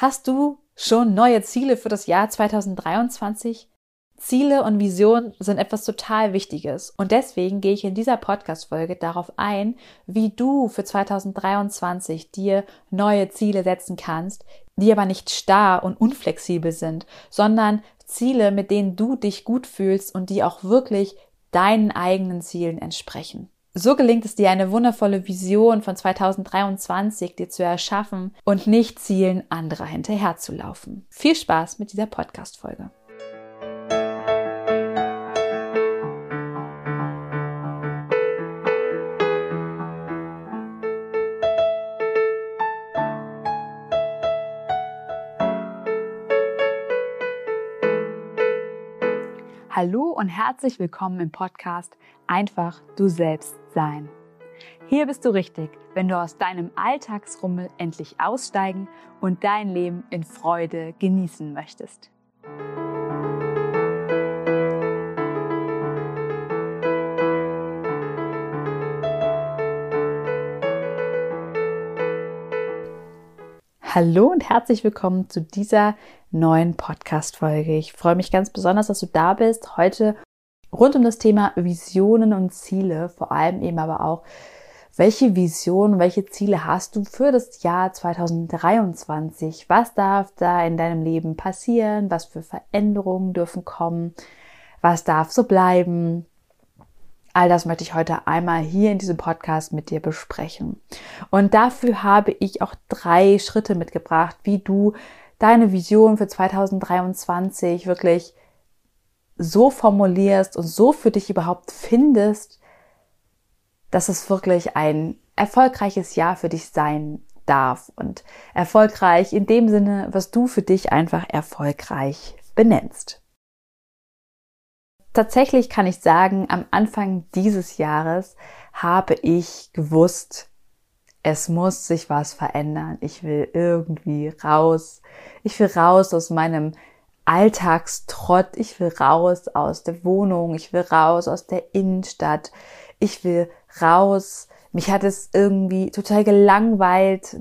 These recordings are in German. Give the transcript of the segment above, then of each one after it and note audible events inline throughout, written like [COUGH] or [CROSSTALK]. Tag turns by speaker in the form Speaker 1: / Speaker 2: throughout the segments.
Speaker 1: Hast du schon neue Ziele für das Jahr 2023? Ziele und Visionen sind etwas total Wichtiges und deswegen gehe ich in dieser Podcast-Folge darauf ein, wie du für 2023 dir neue Ziele setzen kannst, die aber nicht starr und unflexibel sind, sondern Ziele, mit denen du dich gut fühlst und die auch wirklich deinen eigenen Zielen entsprechen. So gelingt es dir, eine wundervolle Vision von 2023 dir zu erschaffen und nicht Zielen anderer hinterherzulaufen. Viel Spaß mit dieser Podcast-Folge. Hallo und herzlich willkommen im Podcast Einfach du selbst sein. Hier bist du richtig, wenn du aus deinem Alltagsrummel endlich aussteigen und dein Leben in Freude genießen möchtest. Hallo und herzlich willkommen zu dieser neuen Podcast-Folge. Ich freue mich ganz besonders, dass du da bist. Heute rund um das Thema Visionen und Ziele, vor allem eben aber auch, welche Visionen, welche Ziele hast du für das Jahr 2023? Was darf da in deinem Leben passieren? Was für Veränderungen dürfen kommen? Was darf so bleiben? All das möchte ich heute einmal hier in diesem Podcast mit dir besprechen. Und dafür habe ich auch drei Schritte mitgebracht, wie du deine Vision für 2023 wirklich so formulierst und so für dich überhaupt findest, dass es wirklich ein erfolgreiches Jahr für dich sein darf und erfolgreich in dem Sinne, was du für dich einfach erfolgreich benennst. Tatsächlich kann ich sagen, am Anfang dieses Jahres habe ich gewusst, es muss sich was verändern. Ich will irgendwie raus. Ich will raus aus meinem Alltagstrott. Ich will raus aus der Wohnung. Ich will raus aus der Innenstadt. Ich will raus. Mich hat es irgendwie total gelangweilt,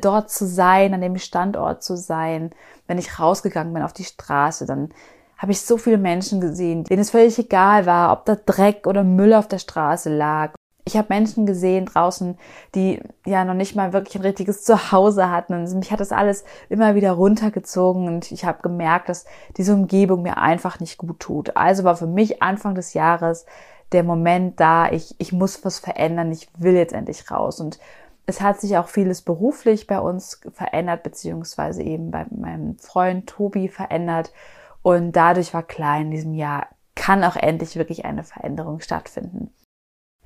Speaker 1: dort zu sein, an dem Standort zu sein. Wenn ich rausgegangen bin auf die Straße, dann habe ich so viele Menschen gesehen, denen es völlig egal war, ob da Dreck oder Müll auf der Straße lag. Ich habe Menschen gesehen draußen, die ja noch nicht mal wirklich ein richtiges Zuhause hatten. Und mich hat das alles immer wieder runtergezogen und ich habe gemerkt, dass diese Umgebung mir einfach nicht gut tut. Also war für mich Anfang des Jahres der Moment da, ich, ich muss was verändern, ich will jetzt endlich raus. Und es hat sich auch vieles beruflich bei uns verändert, beziehungsweise eben bei meinem Freund Tobi verändert. Und dadurch war klar, in diesem Jahr kann auch endlich wirklich eine Veränderung stattfinden.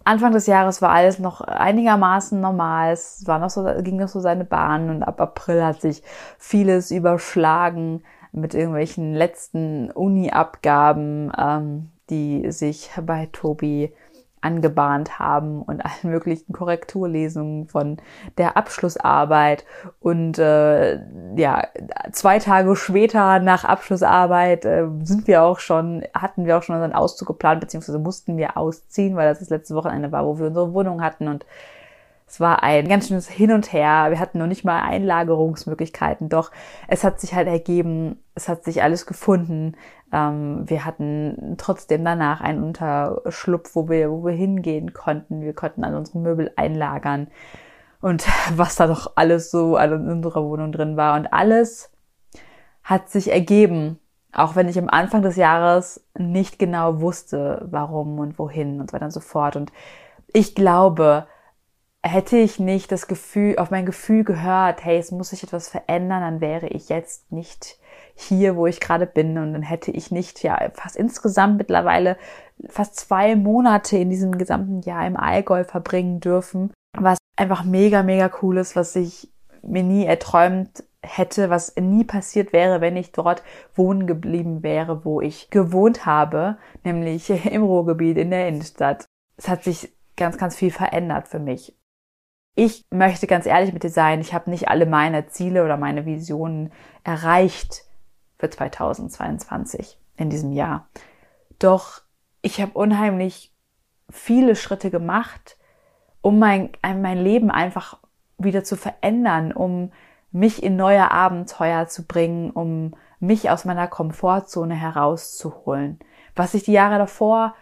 Speaker 1: Anfang des Jahres war alles noch einigermaßen normal. Es war noch so, ging noch so seine Bahn und ab April hat sich vieles überschlagen mit irgendwelchen letzten Uni-Abgaben, ähm, die sich bei Tobi angebahnt haben und [LAUGHS] allen möglichen Korrekturlesungen von der Abschlussarbeit. Und äh, ja, zwei Tage später nach Abschlussarbeit äh, sind wir auch schon, hatten wir auch schon unseren Auszug geplant, beziehungsweise mussten wir ausziehen, weil das das letzte Wochenende war, wo wir unsere Wohnung hatten und es war ein ganz schönes Hin und Her. Wir hatten noch nicht mal Einlagerungsmöglichkeiten, doch es hat sich halt ergeben, es hat sich alles gefunden. Ähm, wir hatten trotzdem danach einen Unterschlupf, wo wir, wo wir hingehen konnten. Wir konnten an unsere Möbel einlagern und [LAUGHS] was da doch alles so an unserer Wohnung drin war. Und alles hat sich ergeben, auch wenn ich am Anfang des Jahres nicht genau wusste, warum und wohin und so weiter und so fort. Und ich glaube, hätte ich nicht das Gefühl, auf mein Gefühl gehört, hey, es muss sich etwas verändern, dann wäre ich jetzt nicht hier, wo ich gerade bin und dann hätte ich nicht, ja, fast insgesamt mittlerweile fast zwei Monate in diesem gesamten Jahr im Allgäu verbringen dürfen, was einfach mega, mega cool ist, was ich mir nie erträumt hätte, was nie passiert wäre, wenn ich dort wohnen geblieben wäre, wo ich gewohnt habe, nämlich [LAUGHS] im Ruhrgebiet in der Innenstadt. Es hat sich ganz, ganz viel verändert für mich. Ich möchte ganz ehrlich mit dir sein, ich habe nicht alle meine Ziele oder meine Visionen erreicht für 2022 in diesem Jahr. Doch ich habe unheimlich viele Schritte gemacht, um mein, mein Leben einfach wieder zu verändern, um mich in neue Abenteuer zu bringen, um mich aus meiner Komfortzone herauszuholen. Was ich die Jahre davor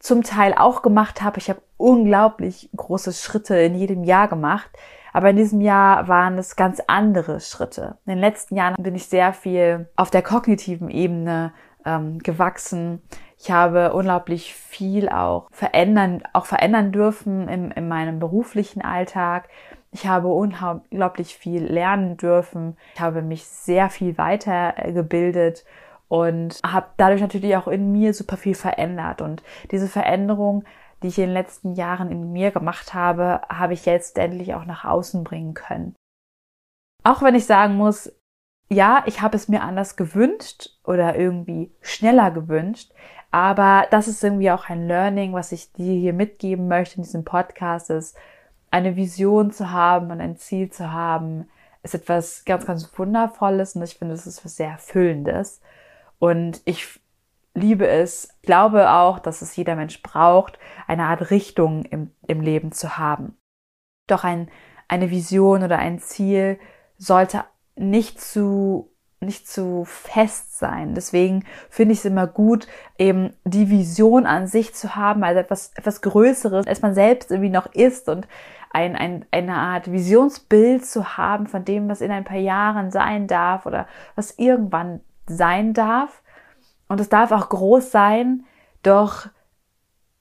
Speaker 1: zum Teil auch gemacht habe. Ich habe unglaublich große Schritte in jedem Jahr gemacht. Aber in diesem Jahr waren es ganz andere Schritte. In den letzten Jahren bin ich sehr viel auf der kognitiven Ebene ähm, gewachsen. Ich habe unglaublich viel auch verändern, auch verändern dürfen in, in meinem beruflichen Alltag. Ich habe unglaublich viel lernen dürfen. Ich habe mich sehr viel weitergebildet und habe dadurch natürlich auch in mir super viel verändert. Und diese Veränderung, die ich in den letzten Jahren in mir gemacht habe, habe ich jetzt endlich auch nach außen bringen können. Auch wenn ich sagen muss, ja, ich habe es mir anders gewünscht oder irgendwie schneller gewünscht, aber das ist irgendwie auch ein Learning, was ich dir hier mitgeben möchte in diesem Podcast, ist eine Vision zu haben und ein Ziel zu haben, ist etwas ganz, ganz Wundervolles und ich finde, es ist was sehr Erfüllendes. Und ich liebe es, glaube auch, dass es jeder Mensch braucht, eine Art Richtung im, im Leben zu haben. Doch ein, eine Vision oder ein Ziel sollte nicht zu nicht zu fest sein. Deswegen finde ich es immer gut, eben die Vision an sich zu haben, also etwas, etwas Größeres, als man selbst irgendwie noch ist und ein, ein, eine Art Visionsbild zu haben von dem, was in ein paar Jahren sein darf oder was irgendwann sein darf. Und es darf auch groß sein, doch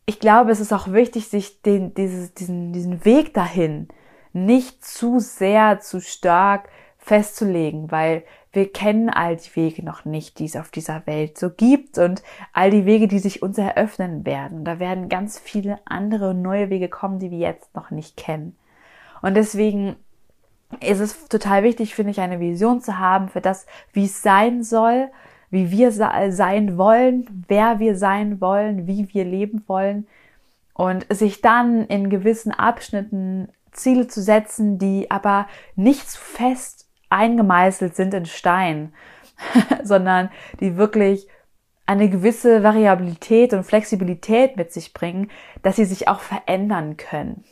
Speaker 1: ich glaube, es ist auch wichtig, sich den, dieses, diesen, diesen Weg dahin nicht zu sehr, zu stark festzulegen, weil wir kennen all die Wege noch nicht, die es auf dieser Welt so gibt und all die Wege, die sich uns eröffnen werden. Da werden ganz viele andere neue Wege kommen, die wir jetzt noch nicht kennen. Und deswegen ist es total wichtig, finde ich, eine Vision zu haben für das, wie es sein soll, wie wir sein wollen, wer wir sein wollen, wie wir leben wollen und sich dann in gewissen Abschnitten Ziele zu setzen, die aber nicht zu fest eingemeißelt sind in Stein, [LAUGHS] sondern die wirklich eine gewisse Variabilität und Flexibilität mit sich bringen, dass sie sich auch verändern können.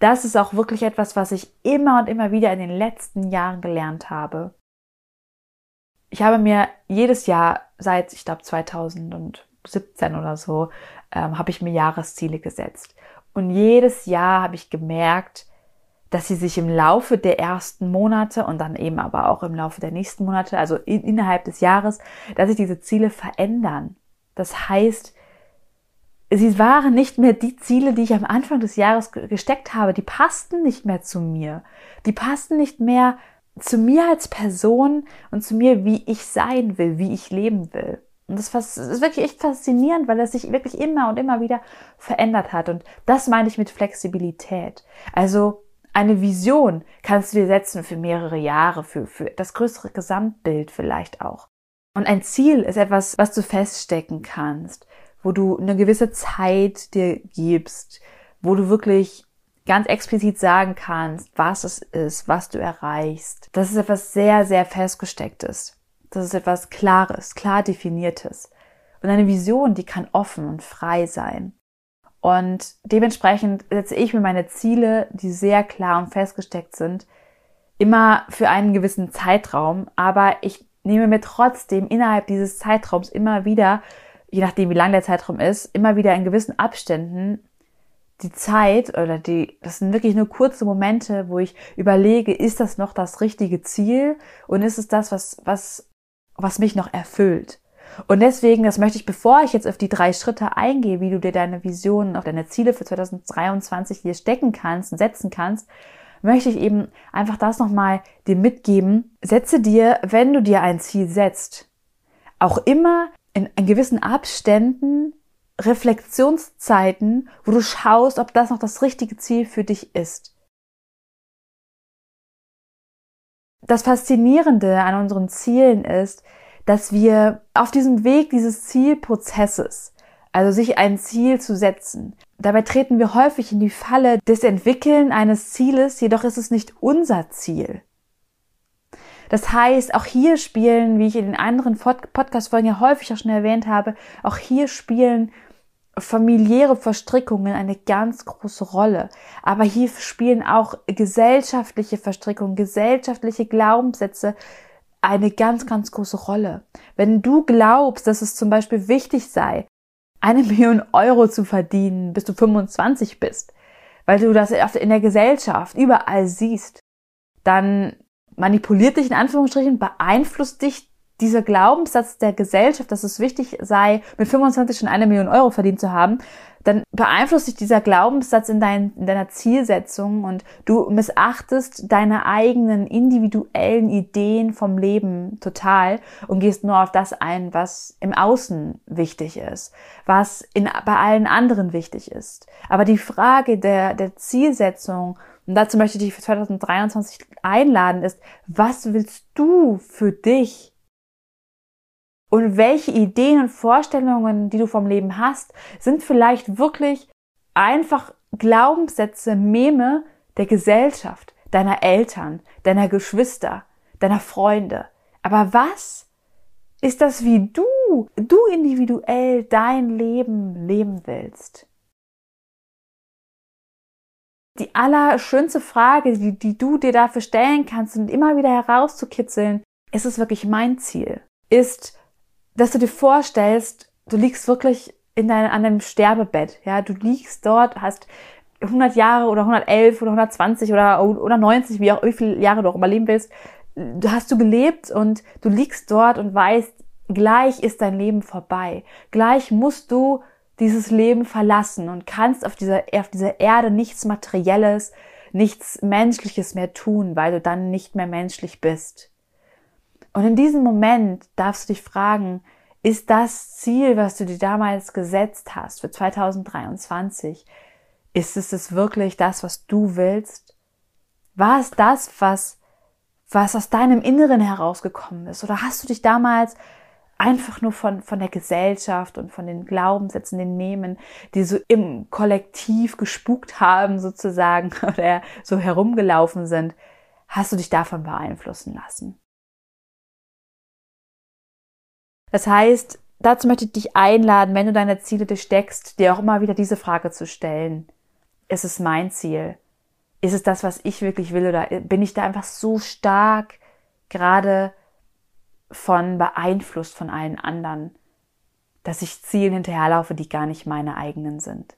Speaker 1: Das ist auch wirklich etwas, was ich immer und immer wieder in den letzten Jahren gelernt habe. Ich habe mir jedes Jahr seit, ich glaube, 2017 oder so, ähm, habe ich mir Jahresziele gesetzt. Und jedes Jahr habe ich gemerkt, dass sie sich im Laufe der ersten Monate und dann eben aber auch im Laufe der nächsten Monate, also in, innerhalb des Jahres, dass sich diese Ziele verändern. Das heißt, sie waren nicht mehr die Ziele, die ich am Anfang des Jahres gesteckt habe. Die passten nicht mehr zu mir. Die passten nicht mehr zu mir als Person und zu mir, wie ich sein will, wie ich leben will. Und das ist wirklich echt faszinierend, weil es sich wirklich immer und immer wieder verändert hat. Und das meine ich mit Flexibilität. Also eine Vision kannst du dir setzen für mehrere Jahre, für, für das größere Gesamtbild vielleicht auch. Und ein Ziel ist etwas, was du feststecken kannst, wo du eine gewisse Zeit dir gibst, wo du wirklich ganz explizit sagen kannst, was es ist, was du erreichst. Das ist etwas sehr, sehr festgestecktes. Das ist etwas Klares, klar definiertes. Und eine Vision, die kann offen und frei sein. Und dementsprechend setze ich mir meine Ziele, die sehr klar und festgesteckt sind, immer für einen gewissen Zeitraum. Aber ich nehme mir trotzdem innerhalb dieses Zeitraums immer wieder, je nachdem wie lang der Zeitraum ist, immer wieder in gewissen Abständen die Zeit oder die, das sind wirklich nur kurze Momente, wo ich überlege, ist das noch das richtige Ziel und ist es das, was, was, was mich noch erfüllt? Und deswegen, das möchte ich, bevor ich jetzt auf die drei Schritte eingehe, wie du dir deine Visionen, auch deine Ziele für 2023 hier stecken kannst und setzen kannst, möchte ich eben einfach das nochmal dir mitgeben. Setze dir, wenn du dir ein Ziel setzt, auch immer in, in gewissen Abständen Reflexionszeiten, wo du schaust, ob das noch das richtige Ziel für dich ist. Das Faszinierende an unseren Zielen ist, dass wir auf diesem Weg dieses Zielprozesses, also sich ein Ziel zu setzen, dabei treten wir häufig in die Falle des Entwickeln eines Zieles, jedoch ist es nicht unser Ziel. Das heißt, auch hier spielen, wie ich in den anderen Podcast-Folgen ja häufig auch schon erwähnt habe, auch hier spielen familiäre Verstrickungen eine ganz große Rolle. Aber hier spielen auch gesellschaftliche Verstrickungen, gesellschaftliche Glaubenssätze eine ganz, ganz große Rolle. Wenn du glaubst, dass es zum Beispiel wichtig sei, eine [LAUGHS] Million Euro zu verdienen, bis du 25 bist, weil du das in der Gesellschaft überall siehst, dann manipuliert dich in Anführungsstrichen, beeinflusst dich dieser Glaubenssatz der Gesellschaft, dass es wichtig sei, mit 25 schon eine Million Euro verdient zu haben, dann beeinflusst dich dieser Glaubenssatz in, dein, in deiner Zielsetzung und du missachtest deine eigenen individuellen Ideen vom Leben total und gehst nur auf das ein, was im Außen wichtig ist, was in, bei allen anderen wichtig ist. Aber die Frage der, der Zielsetzung, und dazu möchte ich dich für 2023 einladen, ist, was willst du für dich und welche Ideen und Vorstellungen, die du vom Leben hast, sind vielleicht wirklich einfach Glaubenssätze, Meme der Gesellschaft, deiner Eltern, deiner Geschwister, deiner Freunde. Aber was ist das, wie du, du individuell dein Leben leben willst? Die allerschönste Frage, die, die du dir dafür stellen kannst und immer wieder herauszukitzeln, ist es wirklich mein Ziel? Ist dass du dir vorstellst, du liegst wirklich in dein, an deinem Sterbebett, ja, du liegst dort, hast 100 Jahre oder 111 oder 120 oder, oder 90, wie auch, wie viele Jahre du auch immer leben willst, du hast du gelebt und du liegst dort und weißt, gleich ist dein Leben vorbei. Gleich musst du dieses Leben verlassen und kannst auf dieser, auf dieser Erde nichts Materielles, nichts Menschliches mehr tun, weil du dann nicht mehr menschlich bist. Und in diesem Moment darfst du dich fragen, ist das Ziel, was du dir damals gesetzt hast für 2023, ist es es wirklich das, was du willst? War es das, was, was aus deinem Inneren herausgekommen ist? Oder hast du dich damals einfach nur von, von der Gesellschaft und von den Glaubenssätzen, den Memen, die so im Kollektiv gespukt haben sozusagen [LAUGHS] oder so herumgelaufen sind, hast du dich davon beeinflussen lassen? Das heißt, dazu möchte ich dich einladen, wenn du deine Ziele steckst, dir auch immer wieder diese Frage zu stellen. Ist es mein Ziel? Ist es das, was ich wirklich will? Oder bin ich da einfach so stark gerade von beeinflusst von allen anderen, dass ich Zielen hinterherlaufe, die gar nicht meine eigenen sind?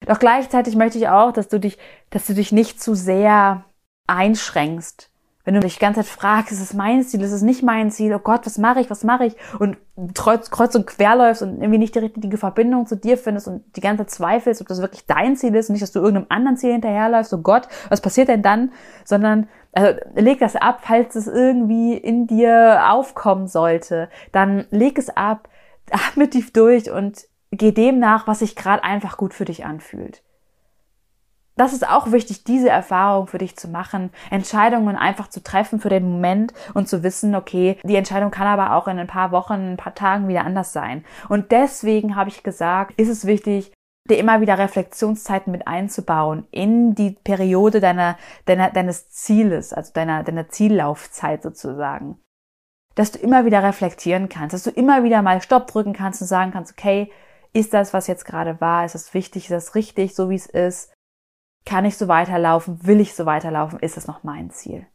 Speaker 1: Doch gleichzeitig möchte ich auch, dass du dich, dass du dich nicht zu sehr einschränkst wenn du dich die ganze Zeit fragst, ist es mein Ziel, ist es nicht mein Ziel, oh Gott, was mache ich, was mache ich? Und kreuz, kreuz und quer läufst und irgendwie nicht die richtige Verbindung zu dir findest und die ganze Zeit zweifelst, ob das wirklich dein Ziel ist und nicht, dass du irgendeinem anderen Ziel hinterherläufst, oh Gott, was passiert denn dann? Sondern, also leg das ab, falls es irgendwie in dir aufkommen sollte, dann leg es ab, atme tief durch und geh dem nach, was sich gerade einfach gut für dich anfühlt das ist auch wichtig, diese Erfahrung für dich zu machen, Entscheidungen einfach zu treffen für den Moment und zu wissen, okay, die Entscheidung kann aber auch in ein paar Wochen, ein paar Tagen wieder anders sein. Und deswegen habe ich gesagt, ist es wichtig, dir immer wieder Reflexionszeiten mit einzubauen in die Periode deiner, deiner, deines Zieles, also deiner, deiner Ziellaufzeit sozusagen. Dass du immer wieder reflektieren kannst, dass du immer wieder mal Stopp drücken kannst und sagen kannst, okay, ist das, was jetzt gerade war, ist das wichtig, ist das richtig, so wie es ist? Kann ich so weiterlaufen? Will ich so weiterlaufen? Ist es noch mein Ziel?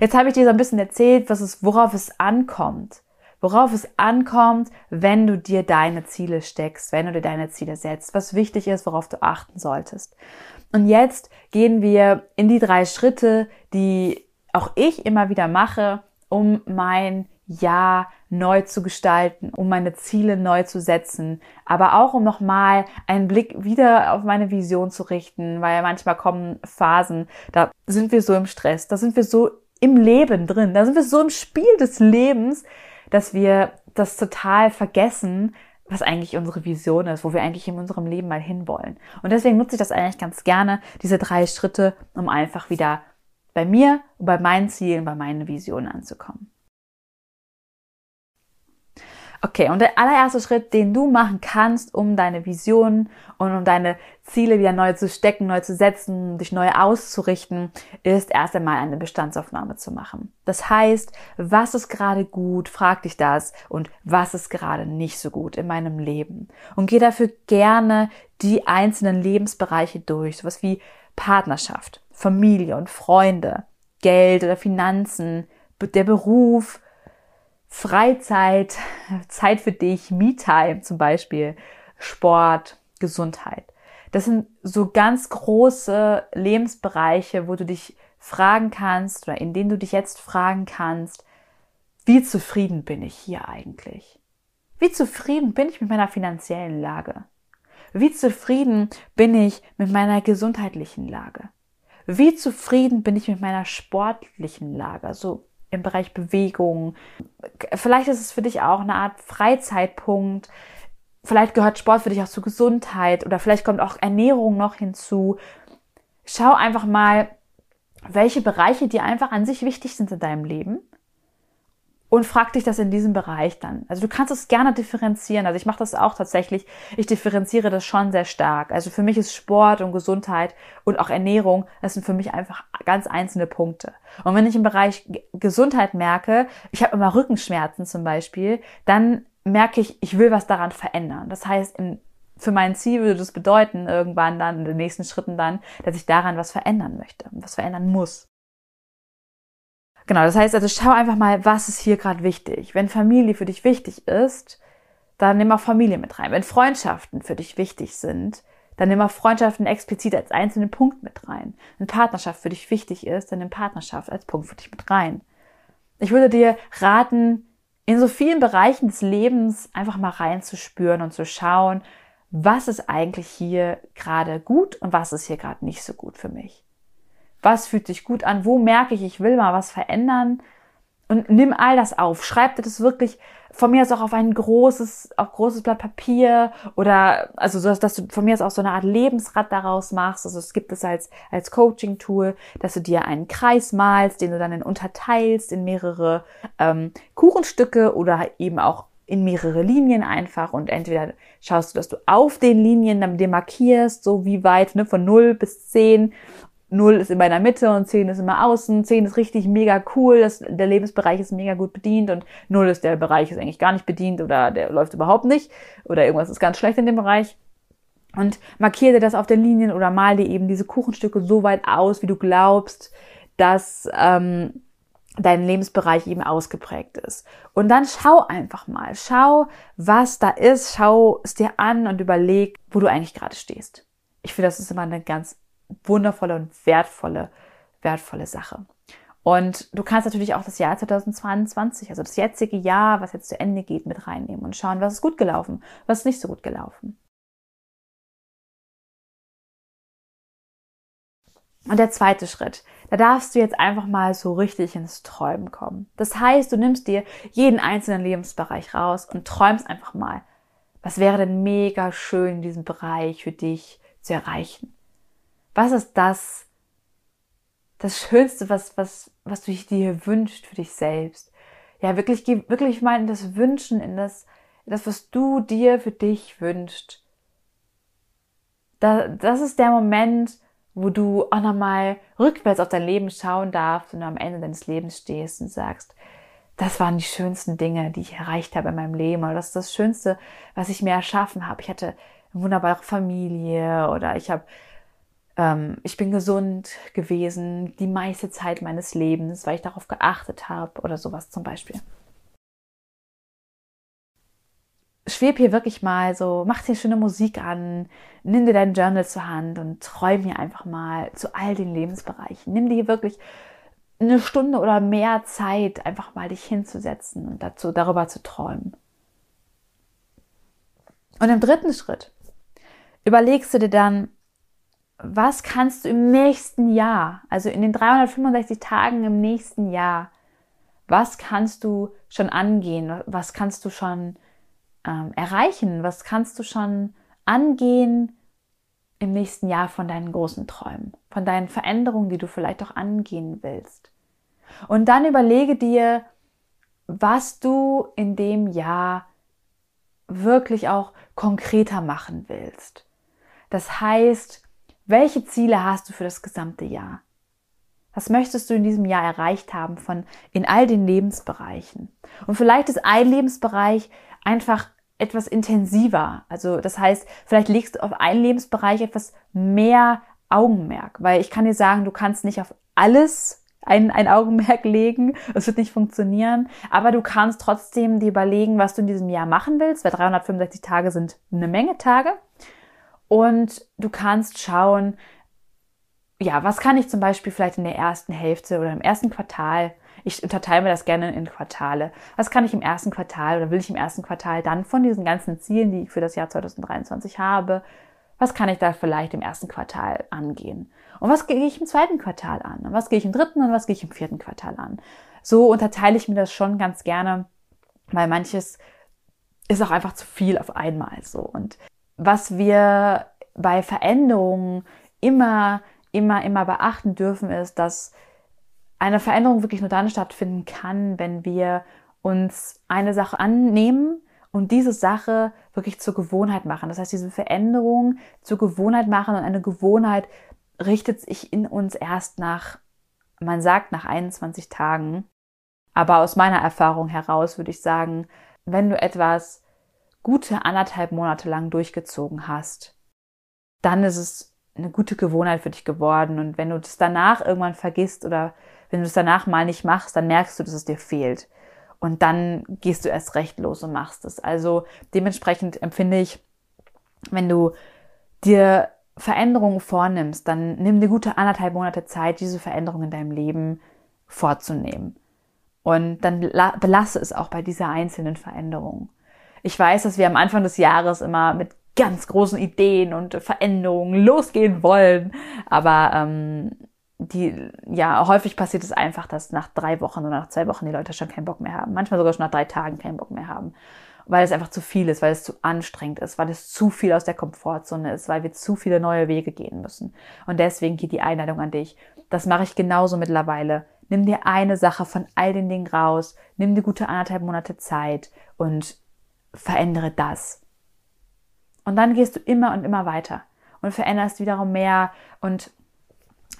Speaker 1: Jetzt habe ich dir so ein bisschen erzählt, was es, worauf es ankommt. Worauf es ankommt, wenn du dir deine Ziele steckst, wenn du dir deine Ziele setzt, was wichtig ist, worauf du achten solltest. Und jetzt gehen wir in die drei Schritte, die auch ich immer wieder mache, um mein Jahr neu zu gestalten, um meine Ziele neu zu setzen, aber auch um nochmal einen Blick wieder auf meine Vision zu richten, weil manchmal kommen Phasen, da sind wir so im Stress, da sind wir so im Leben drin, da sind wir so im Spiel des Lebens, dass wir das total vergessen, was eigentlich unsere Vision ist, wo wir eigentlich in unserem Leben mal hinwollen. Und deswegen nutze ich das eigentlich ganz gerne, diese drei Schritte, um einfach wieder bei mir, bei meinen Zielen, bei meinen Visionen anzukommen. Okay, und der allererste Schritt, den du machen kannst, um deine Visionen und um deine Ziele wieder neu zu stecken, neu zu setzen, dich neu auszurichten, ist erst einmal eine Bestandsaufnahme zu machen. Das heißt, was ist gerade gut, frag dich das und was ist gerade nicht so gut in meinem Leben. Und geh dafür gerne die einzelnen Lebensbereiche durch, sowas wie Partnerschaft, Familie und Freunde, Geld oder Finanzen, der Beruf, Freizeit, Zeit für dich, Me-Time zum Beispiel, Sport, Gesundheit. Das sind so ganz große Lebensbereiche, wo du dich fragen kannst oder in denen du dich jetzt fragen kannst, wie zufrieden bin ich hier eigentlich? Wie zufrieden bin ich mit meiner finanziellen Lage? Wie zufrieden bin ich mit meiner gesundheitlichen Lage? Wie zufrieden bin ich mit meiner sportlichen Lage? So im Bereich Bewegung. Vielleicht ist es für dich auch eine Art Freizeitpunkt. Vielleicht gehört Sport für dich auch zur Gesundheit oder vielleicht kommt auch Ernährung noch hinzu. Schau einfach mal, welche Bereiche dir einfach an sich wichtig sind in deinem Leben und frag dich das in diesem Bereich dann. Also du kannst es gerne differenzieren. Also ich mache das auch tatsächlich. Ich differenziere das schon sehr stark. Also für mich ist Sport und Gesundheit und auch Ernährung, das sind für mich einfach ganz einzelne Punkte. Und wenn ich im Bereich Gesundheit merke, ich habe immer Rückenschmerzen zum Beispiel, dann merke ich, ich will was daran verändern. Das heißt, in, für mein Ziel würde das bedeuten, irgendwann dann in den nächsten Schritten dann, dass ich daran was verändern möchte, was verändern muss. Genau, das heißt also, schau einfach mal, was ist hier gerade wichtig. Wenn Familie für dich wichtig ist, dann nimm auch Familie mit rein. Wenn Freundschaften für dich wichtig sind, dann nimm auch Freundschaften explizit als einzelnen Punkt mit rein. Wenn Partnerschaft für dich wichtig ist, dann nimm Partnerschaft als Punkt für dich mit rein. Ich würde dir raten, in so vielen Bereichen des Lebens einfach mal reinzuspüren und zu schauen, was ist eigentlich hier gerade gut und was ist hier gerade nicht so gut für mich was fühlt sich gut an, wo merke ich, ich will mal was verändern und nimm all das auf. Schreib dir das wirklich von mir aus auch auf ein großes, auf großes Blatt Papier oder also so, dass du von mir aus auch so eine Art Lebensrad daraus machst. Also es gibt es als als Coaching-Tool, dass du dir einen Kreis malst, den du dann unterteilst in mehrere ähm, Kuchenstücke oder eben auch in mehrere Linien einfach und entweder schaust du, dass du auf den Linien dann dir markierst, so wie weit, ne, von 0 bis 10 0 ist in der Mitte und 10 ist immer außen. 10 ist richtig mega cool, das, der Lebensbereich ist mega gut bedient und 0 ist der Bereich ist eigentlich gar nicht bedient oder der läuft überhaupt nicht oder irgendwas ist ganz schlecht in dem Bereich. Und markiere dir das auf den Linien oder mal dir eben diese Kuchenstücke so weit aus, wie du glaubst, dass ähm, dein Lebensbereich eben ausgeprägt ist. Und dann schau einfach mal, schau, was da ist, schau es dir an und überleg, wo du eigentlich gerade stehst. Ich finde, das ist immer eine ganz wundervolle und wertvolle, wertvolle Sache. Und du kannst natürlich auch das Jahr 2022, also das jetzige Jahr, was jetzt zu Ende geht, mit reinnehmen und schauen, was ist gut gelaufen, was ist nicht so gut gelaufen. Und der zweite Schritt, da darfst du jetzt einfach mal so richtig ins Träumen kommen. Das heißt, du nimmst dir jeden einzelnen Lebensbereich raus und träumst einfach mal, was wäre denn mega schön in diesem Bereich für dich zu erreichen. Was ist das, das Schönste, was, was, was du dir wünscht für dich selbst? Ja, wirklich, wirklich mal in das Wünschen, in das, in das, was du dir für dich wünschst. Da, das ist der Moment, wo du auch nochmal rückwärts auf dein Leben schauen darfst und am Ende deines Lebens stehst und sagst, das waren die schönsten Dinge, die ich erreicht habe in meinem Leben oder das ist das Schönste, was ich mir erschaffen habe. Ich hatte eine wunderbare Familie oder ich habe ähm, ich bin gesund gewesen die meiste Zeit meines Lebens, weil ich darauf geachtet habe oder sowas zum Beispiel. Schweb hier wirklich mal so, mach dir schöne Musik an, nimm dir dein Journal zur Hand und träum hier einfach mal zu all den Lebensbereichen. Nimm dir wirklich eine Stunde oder mehr Zeit, einfach mal dich hinzusetzen und dazu, darüber zu träumen. Und im dritten Schritt überlegst du dir dann, was kannst du im nächsten Jahr, also in den 365 Tagen im nächsten Jahr, was kannst du schon angehen? Was kannst du schon ähm, erreichen? Was kannst du schon angehen im nächsten Jahr von deinen großen Träumen, von deinen Veränderungen, die du vielleicht auch angehen willst? Und dann überlege dir, was du in dem Jahr wirklich auch konkreter machen willst. Das heißt, welche Ziele hast du für das gesamte Jahr? Was möchtest du in diesem Jahr erreicht haben von in all den Lebensbereichen? Und vielleicht ist ein Lebensbereich einfach etwas intensiver. Also das heißt, vielleicht legst du auf einen Lebensbereich etwas mehr Augenmerk, weil ich kann dir sagen, du kannst nicht auf alles ein, ein Augenmerk [LAUGHS] legen. Es wird nicht funktionieren. Aber du kannst trotzdem dir überlegen, was du in diesem Jahr machen willst, weil 365 Tage sind eine Menge Tage. Und du kannst schauen, ja, was kann ich zum Beispiel vielleicht in der ersten Hälfte oder im ersten Quartal ich unterteile mir das gerne in Quartale. Was kann ich im ersten Quartal oder will ich im ersten Quartal dann von diesen ganzen Zielen, die ich für das Jahr 2023 habe, was kann ich da vielleicht im ersten Quartal angehen? Und was gehe ich im zweiten Quartal an? Und was gehe ich im dritten und was gehe ich im vierten Quartal an? So unterteile ich mir das schon ganz gerne, weil manches ist auch einfach zu viel auf einmal so. Und was wir bei Veränderungen immer, immer, immer beachten dürfen, ist, dass eine Veränderung wirklich nur dann stattfinden kann, wenn wir uns eine Sache annehmen und diese Sache wirklich zur Gewohnheit machen. Das heißt, diese Veränderung zur Gewohnheit machen und eine Gewohnheit richtet sich in uns erst nach, man sagt nach 21 Tagen. Aber aus meiner Erfahrung heraus würde ich sagen, wenn du etwas gute anderthalb Monate lang durchgezogen hast, dann ist es eine gute Gewohnheit für dich geworden. Und wenn du das danach irgendwann vergisst oder wenn du es danach mal nicht machst, dann merkst du, dass es dir fehlt. Und dann gehst du erst recht los und machst es. Also dementsprechend empfinde ich, wenn du dir Veränderungen vornimmst, dann nimm dir gute anderthalb Monate Zeit, diese Veränderungen in deinem Leben vorzunehmen. Und dann belasse es auch bei dieser einzelnen Veränderung. Ich weiß, dass wir am Anfang des Jahres immer mit ganz großen Ideen und Veränderungen losgehen wollen, aber ähm, die, ja, häufig passiert es einfach, dass nach drei Wochen oder nach zwei Wochen die Leute schon keinen Bock mehr haben. Manchmal sogar schon nach drei Tagen keinen Bock mehr haben. Weil es einfach zu viel ist, weil es zu anstrengend ist, weil es zu viel aus der Komfortzone ist, weil wir zu viele neue Wege gehen müssen. Und deswegen geht die Einladung an dich. Das mache ich genauso mittlerweile. Nimm dir eine Sache von all den Dingen raus, nimm dir gute anderthalb Monate Zeit und verändere das. Und dann gehst du immer und immer weiter und veränderst wiederum mehr und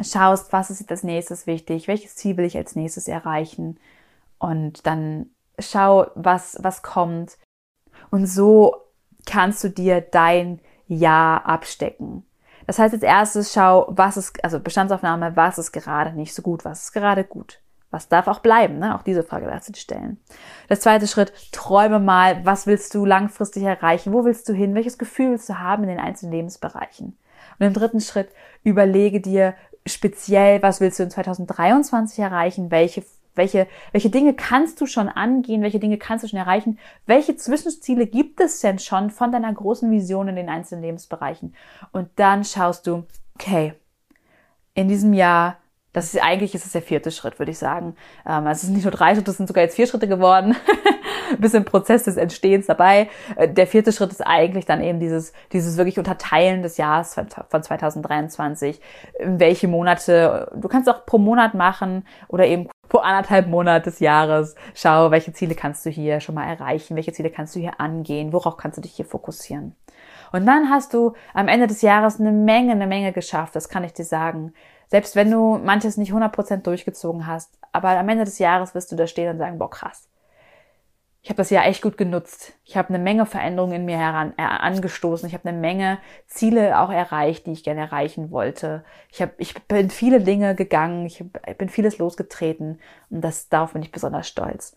Speaker 1: schaust, was ist jetzt als nächstes wichtig, welches Ziel will ich als nächstes erreichen und dann schau, was, was kommt. Und so kannst du dir dein Ja abstecken. Das heißt, als erstes schau, was ist, also Bestandsaufnahme, was ist gerade nicht so gut, was ist gerade gut. Was darf auch bleiben? Ne? Auch diese Frage darfst du dir stellen. Der zweite Schritt, träume mal, was willst du langfristig erreichen? Wo willst du hin? Welches Gefühl willst du haben in den einzelnen Lebensbereichen? Und im dritten Schritt, überlege dir, speziell, was willst du in 2023 erreichen, welche welche, welche Dinge kannst du schon angehen, welche Dinge kannst du schon erreichen, welche Zwischenziele gibt es denn schon von deiner großen Vision in den einzelnen Lebensbereichen. Und dann schaust du, okay, in diesem Jahr das ist eigentlich ist es der vierte Schritt, würde ich sagen. Ähm, also es sind nicht nur drei Schritte, es sind sogar jetzt vier Schritte geworden. [LAUGHS] Bis im Prozess des Entstehens dabei. Äh, der vierte Schritt ist eigentlich dann eben dieses, dieses wirklich Unterteilen des Jahres von, von 2023. Welche Monate, du kannst auch pro Monat machen oder eben pro anderthalb Monat des Jahres. Schau, welche Ziele kannst du hier schon mal erreichen, welche Ziele kannst du hier angehen, worauf kannst du dich hier fokussieren. Und dann hast du am Ende des Jahres eine Menge, eine Menge geschafft, das kann ich dir sagen. Selbst wenn du manches nicht 100% durchgezogen hast, aber am Ende des Jahres wirst du da stehen und sagen, boah, krass. Ich habe das Jahr echt gut genutzt. Ich habe eine Menge Veränderungen in mir heran, äh, angestoßen. Ich habe eine Menge Ziele auch erreicht, die ich gerne erreichen wollte. Ich, hab, ich bin viele Dinge gegangen, ich, hab, ich bin vieles losgetreten und das darauf bin ich besonders stolz.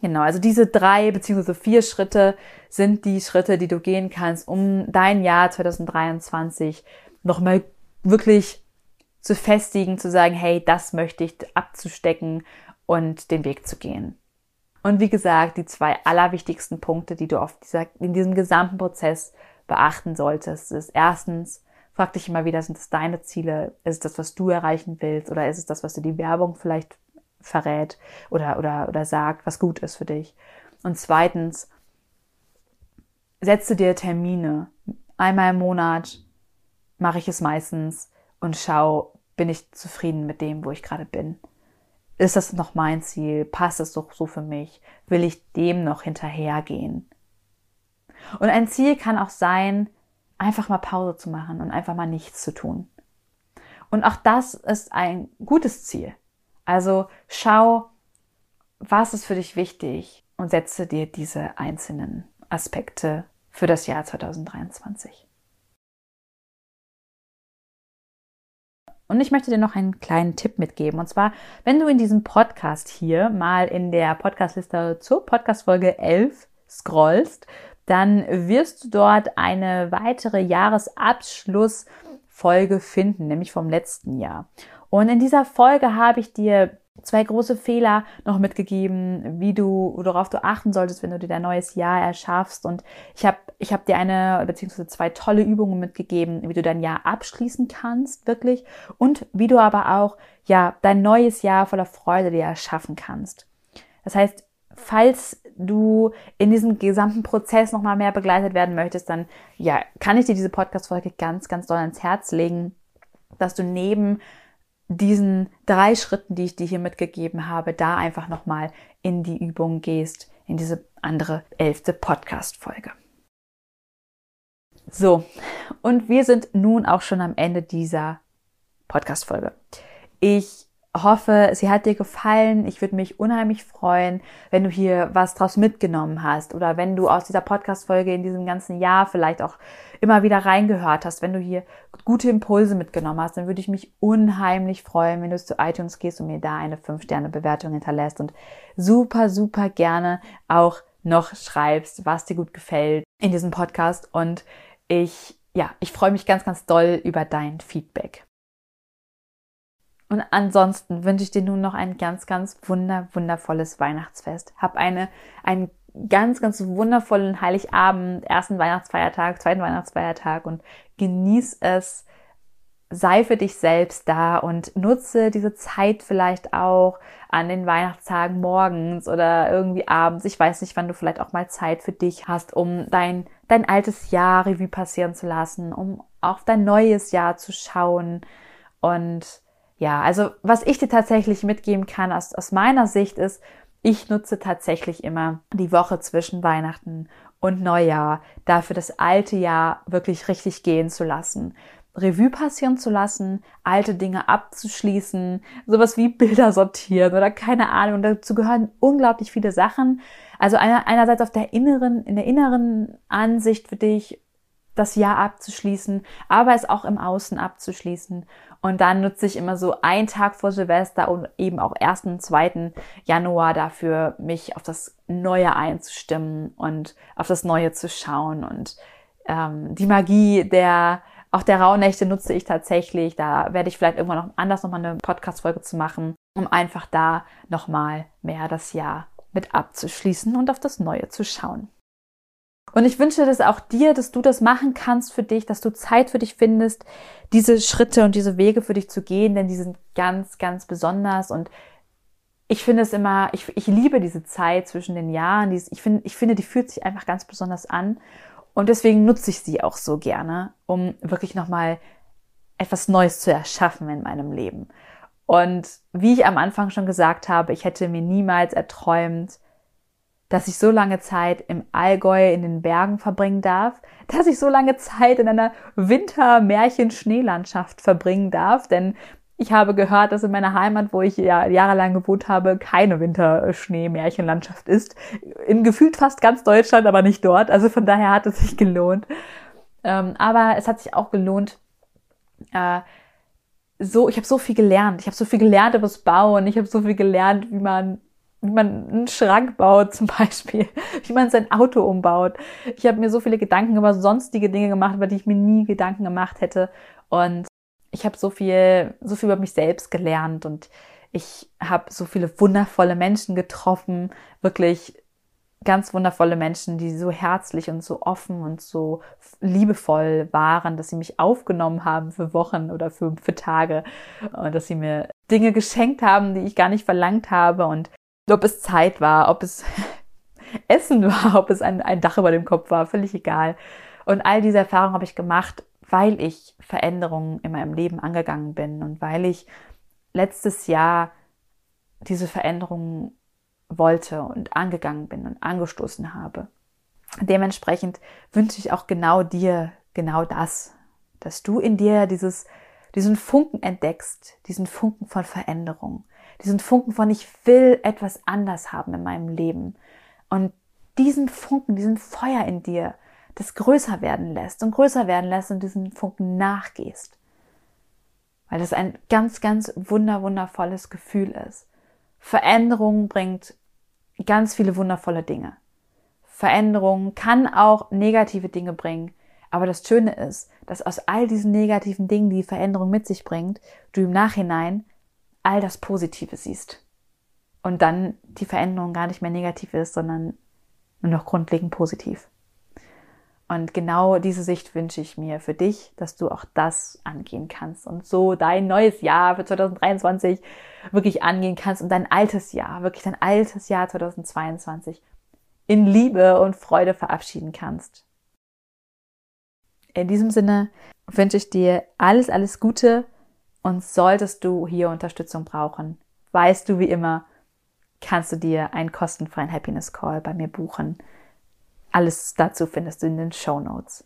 Speaker 1: Genau, also diese drei beziehungsweise vier Schritte sind die Schritte, die du gehen kannst, um dein Jahr 2023 nochmal wirklich zu festigen, zu sagen, hey, das möchte ich abzustecken und den Weg zu gehen. Und wie gesagt, die zwei allerwichtigsten Punkte, die du auf dieser, in diesem gesamten Prozess beachten solltest, ist erstens, frag dich immer wieder, sind es deine Ziele? Ist es das, was du erreichen willst? Oder ist es das, was dir die Werbung vielleicht verrät oder, oder, oder sagt, was gut ist für dich? Und zweitens, setze dir Termine. Einmal im Monat mache ich es meistens und schau, bin ich zufrieden mit dem, wo ich gerade bin? Ist das noch mein Ziel? Passt es doch so für mich? Will ich dem noch hinterhergehen? Und ein Ziel kann auch sein, einfach mal Pause zu machen und einfach mal nichts zu tun. Und auch das ist ein gutes Ziel. Also schau, was ist für dich wichtig und setze dir diese einzelnen Aspekte für das Jahr 2023. Und ich möchte dir noch einen kleinen Tipp mitgeben. Und zwar, wenn du in diesem Podcast hier mal in der Podcastliste zur Podcastfolge 11 scrollst, dann wirst du dort eine weitere Jahresabschlussfolge finden, nämlich vom letzten Jahr. Und in dieser Folge habe ich dir zwei große Fehler noch mitgegeben, wie du, worauf du achten solltest, wenn du dir dein neues Jahr erschaffst. Und ich habe ich hab dir eine beziehungsweise zwei tolle Übungen mitgegeben, wie du dein Jahr abschließen kannst, wirklich. Und wie du aber auch, ja, dein neues Jahr voller Freude dir erschaffen kannst. Das heißt, falls du in diesem gesamten Prozess nochmal mehr begleitet werden möchtest, dann, ja, kann ich dir diese Podcast-Folge ganz, ganz doll ans Herz legen, dass du neben diesen drei Schritten, die ich dir hier mitgegeben habe, da einfach nochmal in die Übung gehst, in diese andere elfte Podcast-Folge. So, und wir sind nun auch schon am Ende dieser Podcast-Folge. Ich hoffe, sie hat dir gefallen. Ich würde mich unheimlich freuen, wenn du hier was draus mitgenommen hast oder wenn du aus dieser Podcast-Folge in diesem ganzen Jahr vielleicht auch immer wieder reingehört hast, wenn du hier gute Impulse mitgenommen hast, dann würde ich mich unheimlich freuen, wenn du zu iTunes gehst und mir da eine 5-Sterne-Bewertung hinterlässt und super, super gerne auch noch schreibst, was dir gut gefällt in diesem Podcast und ich, ja, ich freue mich ganz, ganz doll über dein Feedback. Und ansonsten wünsche ich dir nun noch ein ganz, ganz wunder, wundervolles Weihnachtsfest. Hab eine, einen ganz, ganz wundervollen Heiligabend, ersten Weihnachtsfeiertag, zweiten Weihnachtsfeiertag und genieß es. Sei für dich selbst da und nutze diese Zeit vielleicht auch an den Weihnachtstagen morgens oder irgendwie abends. Ich weiß nicht, wann du vielleicht auch mal Zeit für dich hast, um dein, dein altes Jahr Revue passieren zu lassen, um auf dein neues Jahr zu schauen und ja, also was ich dir tatsächlich mitgeben kann aus, aus meiner Sicht ist, ich nutze tatsächlich immer die Woche zwischen Weihnachten und Neujahr dafür, das alte Jahr wirklich richtig gehen zu lassen. Revue passieren zu lassen, alte Dinge abzuschließen, sowas wie Bilder sortieren oder keine Ahnung. Dazu gehören unglaublich viele Sachen. Also einer, einerseits auf der inneren, in der inneren Ansicht für dich, das Jahr abzuschließen, aber es auch im Außen abzuschließen. Und dann nutze ich immer so einen Tag vor Silvester und eben auch ersten, zweiten Januar dafür, mich auf das Neue einzustimmen und auf das Neue zu schauen. Und ähm, die Magie der auch der Rauhnächte nutze ich tatsächlich. Da werde ich vielleicht irgendwann noch anders nochmal eine Podcast-Folge zu machen, um einfach da nochmal mehr das Jahr mit abzuschließen und auf das Neue zu schauen. Und ich wünsche das auch dir, dass du das machen kannst für dich, dass du Zeit für dich findest, diese Schritte und diese Wege für dich zu gehen, denn die sind ganz, ganz besonders und ich finde es immer, ich, ich liebe diese Zeit zwischen den Jahren. Ich finde, ich finde, die fühlt sich einfach ganz besonders an. Und deswegen nutze ich sie auch so gerne, um wirklich nochmal etwas Neues zu erschaffen in meinem Leben. Und wie ich am Anfang schon gesagt habe, ich hätte mir niemals erträumt, dass ich so lange Zeit im Allgäu in den Bergen verbringen darf, dass ich so lange Zeit in einer Winter-Märchen-Schneelandschaft verbringen darf, denn ich habe gehört, dass in meiner Heimat, wo ich ja jahrelang gewohnt habe, keine Winterschnee-Märchenlandschaft ist. In gefühlt fast ganz Deutschland, aber nicht dort. Also von daher hat es sich gelohnt. Ähm, aber es hat sich auch gelohnt, äh, so, ich habe so viel gelernt. Ich habe so viel gelernt über das Bauen. Ich habe so viel gelernt, wie man wie man einen Schrank baut zum [LAUGHS] Beispiel, wie man sein Auto umbaut. Ich habe mir so viele Gedanken über sonstige Dinge gemacht, über die ich mir nie Gedanken gemacht hätte. Und ich habe so viel, so viel über mich selbst gelernt und ich habe so viele wundervolle Menschen getroffen, wirklich ganz wundervolle Menschen, die so herzlich und so offen und so liebevoll waren, dass sie mich aufgenommen haben für Wochen oder für, für Tage und dass sie mir Dinge geschenkt haben, die ich gar nicht verlangt habe und ob es Zeit war, ob es [LAUGHS] Essen war, [LAUGHS] ob es ein, ein Dach über dem Kopf war, völlig egal. Und all diese Erfahrungen habe ich gemacht, weil ich Veränderungen in meinem Leben angegangen bin und weil ich letztes Jahr diese Veränderungen wollte und angegangen bin und angestoßen habe. dementsprechend wünsche ich auch genau dir genau das, dass du in dir dieses, diesen Funken entdeckst, diesen Funken von Veränderung, diesen Funken von ich will etwas anders haben in meinem Leben und diesen Funken, diesen Feuer in dir, das größer werden lässt und größer werden lässt und diesen Funken nachgehst. Weil das ein ganz, ganz wunder, wundervolles Gefühl ist. Veränderung bringt ganz viele wundervolle Dinge. Veränderung kann auch negative Dinge bringen. Aber das Schöne ist, dass aus all diesen negativen Dingen, die Veränderung mit sich bringt, du im Nachhinein all das Positive siehst. Und dann die Veränderung gar nicht mehr negativ ist, sondern nur noch grundlegend positiv. Und genau diese Sicht wünsche ich mir für dich, dass du auch das angehen kannst und so dein neues Jahr für 2023 wirklich angehen kannst und dein altes Jahr, wirklich dein altes Jahr 2022 in Liebe und Freude verabschieden kannst. In diesem Sinne wünsche ich dir alles, alles Gute und solltest du hier Unterstützung brauchen, weißt du wie immer, kannst du dir einen kostenfreien Happiness Call bei mir buchen. Alles dazu findest du in den Show Notes.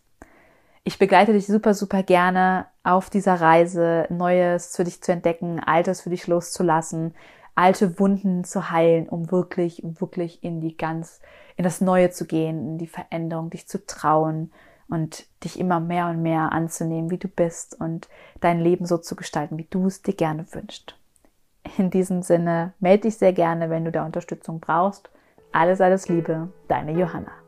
Speaker 1: Ich begleite dich super, super gerne auf dieser Reise, Neues für dich zu entdecken, Altes für dich loszulassen, alte Wunden zu heilen, um wirklich, wirklich in die ganz, in das Neue zu gehen, in die Veränderung, dich zu trauen und dich immer mehr und mehr anzunehmen, wie du bist und dein Leben so zu gestalten, wie du es dir gerne wünschst. In diesem Sinne, melde dich sehr gerne, wenn du da Unterstützung brauchst. Alles, alles Liebe, deine Johanna.